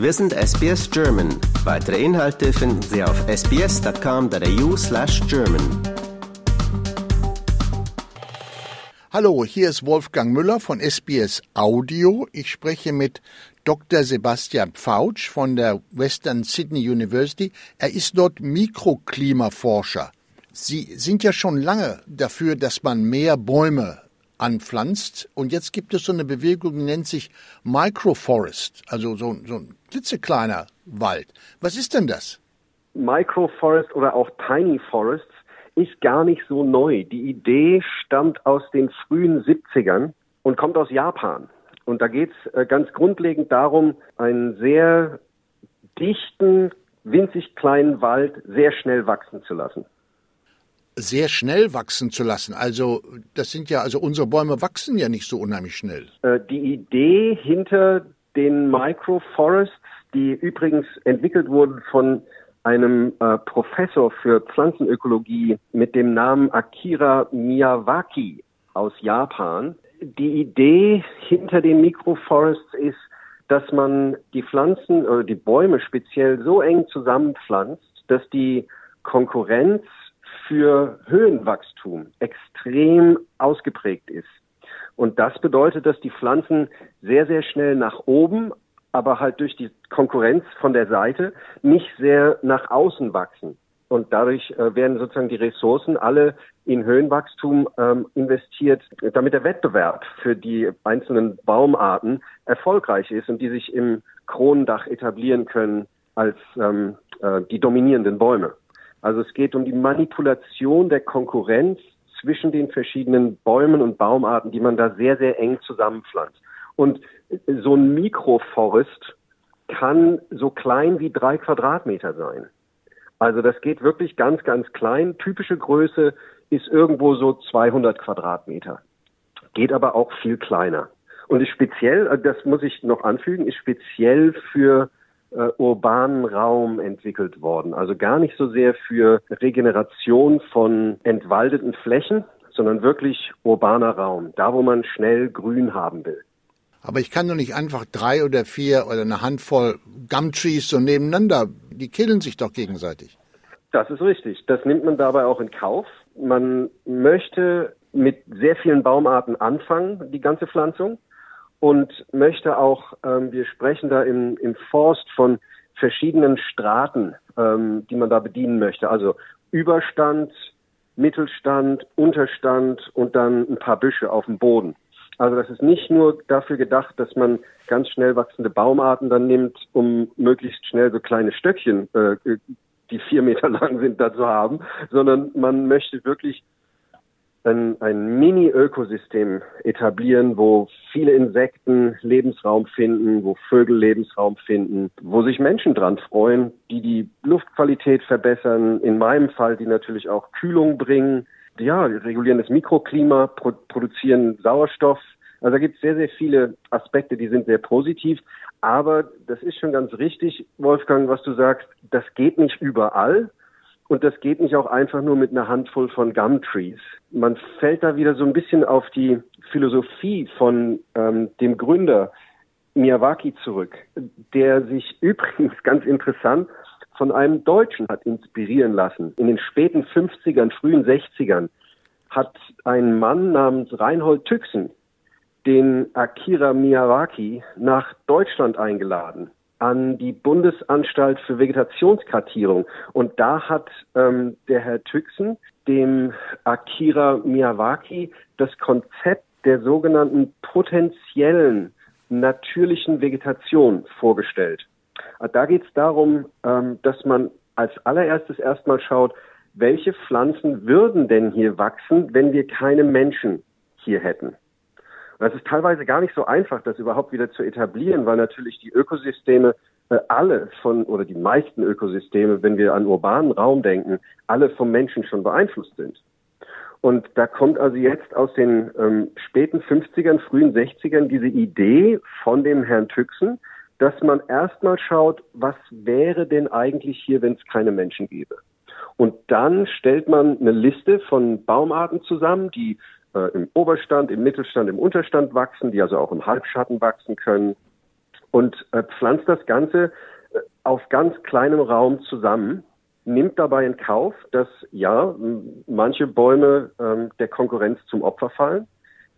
Wir sind SBS German. Weitere Inhalte finden Sie auf sbs.com.au slash German. Hallo, hier ist Wolfgang Müller von SBS Audio. Ich spreche mit Dr. Sebastian Pfautsch von der Western Sydney University. Er ist dort Mikroklimaforscher. Sie sind ja schon lange dafür, dass man mehr Bäume anpflanzt. Und jetzt gibt es so eine Bewegung, die nennt sich Microforest, also so, so ein klitzekleiner Wald. Was ist denn das? Microforest oder auch Tiny Forests ist gar nicht so neu. Die Idee stammt aus den frühen 70ern und kommt aus Japan. Und da geht es äh, ganz grundlegend darum, einen sehr dichten, winzig kleinen Wald sehr schnell wachsen zu lassen sehr schnell wachsen zu lassen. Also das sind ja, also unsere Bäume wachsen ja nicht so unheimlich schnell. Äh, die Idee hinter den Microforests, die übrigens entwickelt wurden von einem äh, Professor für Pflanzenökologie mit dem Namen Akira Miyawaki aus Japan. Die Idee hinter den Microforests ist, dass man die Pflanzen oder die Bäume speziell so eng zusammenpflanzt, dass die Konkurrenz für Höhenwachstum extrem ausgeprägt ist. Und das bedeutet, dass die Pflanzen sehr, sehr schnell nach oben, aber halt durch die Konkurrenz von der Seite nicht sehr nach außen wachsen. Und dadurch äh, werden sozusagen die Ressourcen alle in Höhenwachstum ähm, investiert, damit der Wettbewerb für die einzelnen Baumarten erfolgreich ist und die sich im Kronendach etablieren können als ähm, äh, die dominierenden Bäume. Also es geht um die Manipulation der Konkurrenz zwischen den verschiedenen Bäumen und Baumarten, die man da sehr, sehr eng zusammenpflanzt. Und so ein Mikroforest kann so klein wie drei Quadratmeter sein. Also das geht wirklich ganz, ganz klein. Typische Größe ist irgendwo so 200 Quadratmeter. Geht aber auch viel kleiner. Und ist speziell, das muss ich noch anfügen, ist speziell für äh, urbanen Raum entwickelt worden. Also gar nicht so sehr für Regeneration von entwaldeten Flächen, sondern wirklich urbaner Raum, da wo man schnell Grün haben will. Aber ich kann doch nicht einfach drei oder vier oder eine Handvoll Gumtrees so nebeneinander, die killen sich doch gegenseitig. Das ist richtig. Das nimmt man dabei auch in Kauf. Man möchte mit sehr vielen Baumarten anfangen, die ganze Pflanzung und möchte auch, ähm, wir sprechen da im, im Forst von verschiedenen Straten, ähm, die man da bedienen möchte. Also Überstand, Mittelstand, Unterstand und dann ein paar Büsche auf dem Boden. Also das ist nicht nur dafür gedacht, dass man ganz schnell wachsende Baumarten dann nimmt, um möglichst schnell so kleine Stöckchen, äh, die vier Meter lang sind, da zu haben, sondern man möchte wirklich ein, ein Mini-Ökosystem etablieren, wo viele Insekten Lebensraum finden, wo Vögel Lebensraum finden, wo sich Menschen dran freuen, die die Luftqualität verbessern, in meinem Fall, die natürlich auch Kühlung bringen, ja, regulieren das Mikroklima, pro produzieren Sauerstoff. Also da gibt es sehr, sehr viele Aspekte, die sind sehr positiv. Aber das ist schon ganz richtig, Wolfgang, was du sagst, das geht nicht überall. Und das geht nicht auch einfach nur mit einer Handvoll von Gumtrees. Man fällt da wieder so ein bisschen auf die Philosophie von ähm, dem Gründer Miyawaki zurück, der sich übrigens ganz interessant von einem Deutschen hat inspirieren lassen. In den späten 50ern, frühen 60ern hat ein Mann namens Reinhold Tüxen den Akira Miyawaki nach Deutschland eingeladen an die Bundesanstalt für Vegetationskartierung. Und da hat ähm, der Herr Tüxen dem Akira Miyawaki das Konzept der sogenannten potenziellen natürlichen Vegetation vorgestellt. Da geht es darum, ähm, dass man als allererstes erstmal schaut, welche Pflanzen würden denn hier wachsen, wenn wir keine Menschen hier hätten. Und das ist teilweise gar nicht so einfach, das überhaupt wieder zu etablieren, weil natürlich die Ökosysteme äh, alle von, oder die meisten Ökosysteme, wenn wir an urbanen Raum denken, alle vom Menschen schon beeinflusst sind. Und da kommt also jetzt aus den ähm, späten 50ern, frühen 60ern diese Idee von dem Herrn Tüxen, dass man erstmal schaut, was wäre denn eigentlich hier, wenn es keine Menschen gäbe. Und dann stellt man eine Liste von Baumarten zusammen, die äh, im Oberstand, im Mittelstand, im Unterstand wachsen, die also auch im Halbschatten wachsen können und äh, pflanzt das Ganze äh, auf ganz kleinem Raum zusammen nimmt dabei in Kauf, dass ja, manche Bäume ähm, der Konkurrenz zum Opfer fallen,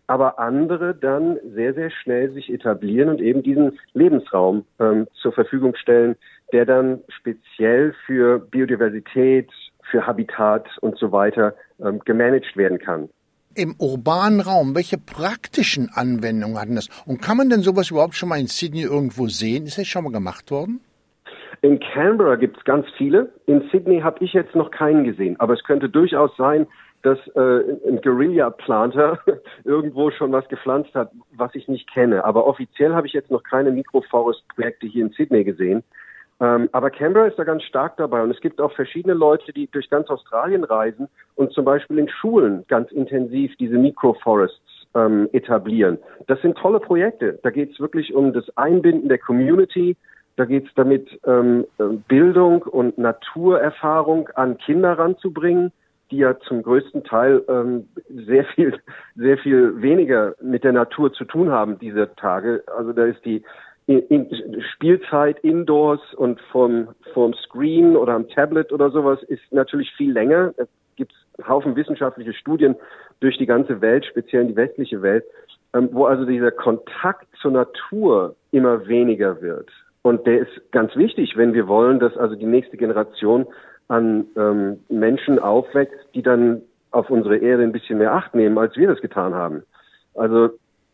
aber andere dann sehr, sehr schnell sich etablieren und eben diesen Lebensraum ähm, zur Verfügung stellen, der dann speziell für Biodiversität, für Habitat und so weiter ähm, gemanagt werden kann. Im urbanen Raum, welche praktischen Anwendungen hatten das? Und kann man denn sowas überhaupt schon mal in Sydney irgendwo sehen? Ist das schon mal gemacht worden? In Canberra gibt es ganz viele. In Sydney habe ich jetzt noch keinen gesehen. Aber es könnte durchaus sein, dass äh, ein Guerilla-Planter irgendwo schon was gepflanzt hat, was ich nicht kenne. Aber offiziell habe ich jetzt noch keine Microforest-Projekte hier in Sydney gesehen. Ähm, aber Canberra ist da ganz stark dabei. Und es gibt auch verschiedene Leute, die durch ganz Australien reisen und zum Beispiel in Schulen ganz intensiv diese Microforests ähm, etablieren. Das sind tolle Projekte. Da geht es wirklich um das Einbinden der Community, da geht es damit, ähm, äh, Bildung und Naturerfahrung an Kinder ranzubringen, die ja zum größten Teil ähm, sehr viel, sehr viel weniger mit der Natur zu tun haben diese Tage. Also da ist die in Spielzeit indoors und vom, vom Screen oder am Tablet oder sowas ist natürlich viel länger. Es gibt Haufen wissenschaftliche Studien durch die ganze Welt, speziell in die westliche Welt, ähm, wo also dieser Kontakt zur Natur immer weniger wird. Und der ist ganz wichtig, wenn wir wollen, dass also die nächste Generation an ähm, Menschen aufwächst, die dann auf unsere Erde ein bisschen mehr Acht nehmen, als wir das getan haben. Also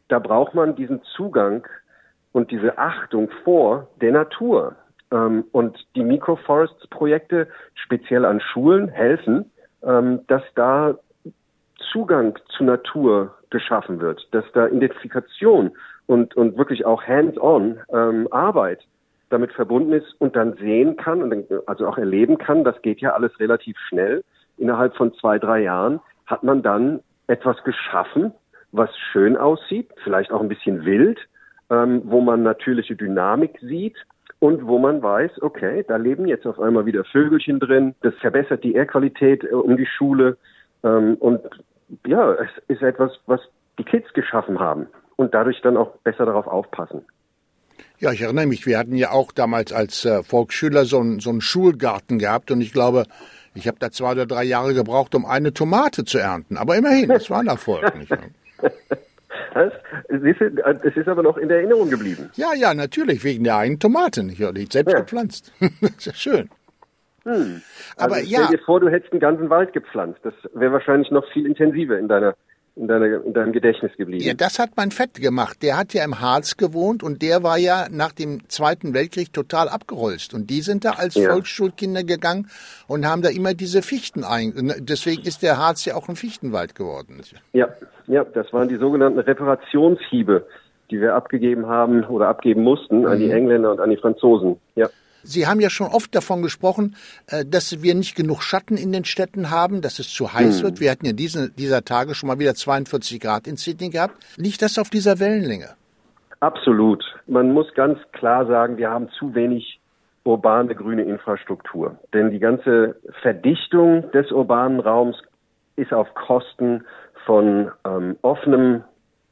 da braucht man diesen Zugang und diese Achtung vor der Natur. Ähm, und die Microforests-Projekte speziell an Schulen helfen, ähm, dass da Zugang zur Natur geschaffen wird, dass da Identifikation und, und wirklich auch hands-on ähm, Arbeit damit verbunden ist und dann sehen kann und also auch erleben kann, das geht ja alles relativ schnell. Innerhalb von zwei, drei Jahren hat man dann etwas geschaffen, was schön aussieht, vielleicht auch ein bisschen wild, ähm, wo man natürliche Dynamik sieht und wo man weiß, okay, da leben jetzt auf einmal wieder Vögelchen drin, das verbessert die Airqualität äh, um die Schule ähm, und ja, es ist etwas, was die Kids geschaffen haben und dadurch dann auch besser darauf aufpassen. Ja, ich erinnere mich, wir hatten ja auch damals als äh, Volksschüler so, ein, so einen Schulgarten gehabt und ich glaube, ich habe da zwei oder drei Jahre gebraucht, um eine Tomate zu ernten. Aber immerhin, das war ein Erfolg. Nicht? Das, es ist aber noch in der Erinnerung geblieben. Ja, ja, natürlich, wegen der einen Tomate, nicht? Die ich selbst ja. gepflanzt. das ist ja schön. Hm. Aber also ja. Stell dir vor, du hättest einen ganzen Wald gepflanzt. Das wäre wahrscheinlich noch viel intensiver in deiner in, deiner, in deinem Gedächtnis geblieben. Ja, das hat mein Fett gemacht. Der hat ja im Harz gewohnt und der war ja nach dem Zweiten Weltkrieg total abgerollt. Und die sind da als ja. Volksschulkinder gegangen und haben da immer diese Fichten ein. Deswegen ist der Harz ja auch ein Fichtenwald geworden. Ja, ja, das waren die sogenannten Reparationshiebe, die wir abgegeben haben oder abgeben mussten an die mhm. Engländer und an die Franzosen. Ja. Sie haben ja schon oft davon gesprochen, äh, dass wir nicht genug Schatten in den Städten haben, dass es zu heiß hm. wird. Wir hatten ja diese, dieser Tage schon mal wieder 42 Grad in Sydney gehabt. Liegt das auf dieser Wellenlänge? Absolut. Man muss ganz klar sagen, wir haben zu wenig urbane grüne Infrastruktur. Denn die ganze Verdichtung des urbanen Raums ist auf Kosten von ähm, offenem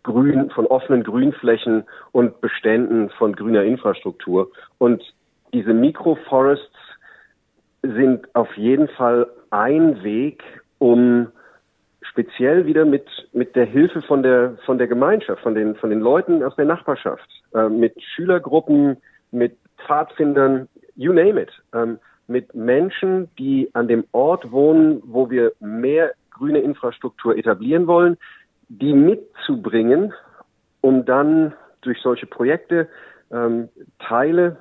Grün, von offenen Grünflächen und Beständen von grüner Infrastruktur. Und diese Microforests sind auf jeden Fall ein Weg, um speziell wieder mit, mit der Hilfe von der, von der Gemeinschaft, von den, von den Leuten aus der Nachbarschaft, äh, mit Schülergruppen, mit Pfadfindern, you name it, ähm, mit Menschen, die an dem Ort wohnen, wo wir mehr grüne Infrastruktur etablieren wollen, die mitzubringen, um dann durch solche Projekte ähm, Teile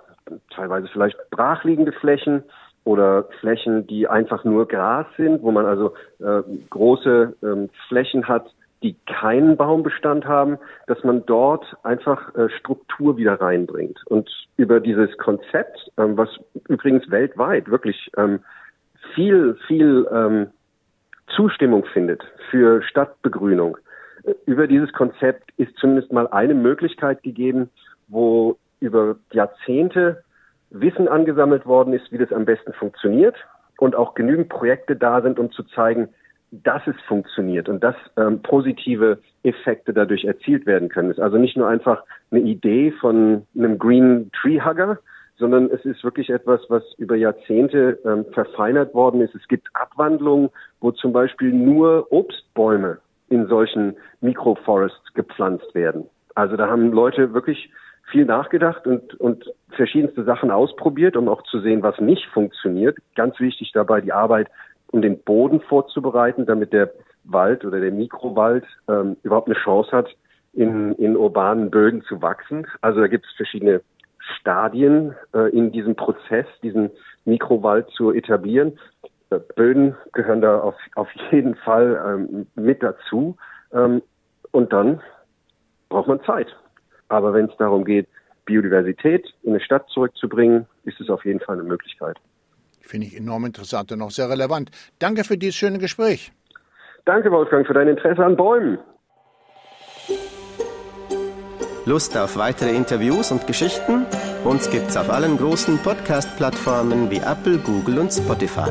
teilweise vielleicht brachliegende Flächen oder Flächen, die einfach nur Gras sind, wo man also äh, große ähm, Flächen hat, die keinen Baumbestand haben, dass man dort einfach äh, Struktur wieder reinbringt. Und über dieses Konzept, ähm, was übrigens weltweit wirklich ähm, viel, viel ähm, Zustimmung findet für Stadtbegrünung, äh, über dieses Konzept ist zumindest mal eine Möglichkeit gegeben, wo über Jahrzehnte Wissen angesammelt worden ist, wie das am besten funktioniert und auch genügend Projekte da sind, um zu zeigen, dass es funktioniert und dass ähm, positive Effekte dadurch erzielt werden können. Es ist also nicht nur einfach eine Idee von einem Green Tree Hugger, sondern es ist wirklich etwas, was über Jahrzehnte ähm, verfeinert worden ist. Es gibt Abwandlungen, wo zum Beispiel nur Obstbäume in solchen Microforests gepflanzt werden. Also da haben Leute wirklich viel nachgedacht und, und verschiedenste Sachen ausprobiert, um auch zu sehen, was nicht funktioniert. Ganz wichtig dabei die Arbeit, um den Boden vorzubereiten, damit der Wald oder der Mikrowald ähm, überhaupt eine Chance hat, in, in urbanen Böden zu wachsen. Also da gibt es verschiedene Stadien äh, in diesem Prozess, diesen Mikrowald zu etablieren. Äh, Böden gehören da auf, auf jeden Fall ähm, mit dazu. Ähm, und dann braucht man Zeit. Aber wenn es darum geht, Biodiversität in eine Stadt zurückzubringen, ist es auf jeden Fall eine Möglichkeit. Finde ich enorm interessant und auch sehr relevant. Danke für dieses schöne Gespräch. Danke, Wolfgang, für dein Interesse an Bäumen. Lust auf weitere Interviews und Geschichten? Uns gibt's auf allen großen Podcast-Plattformen wie Apple, Google und Spotify.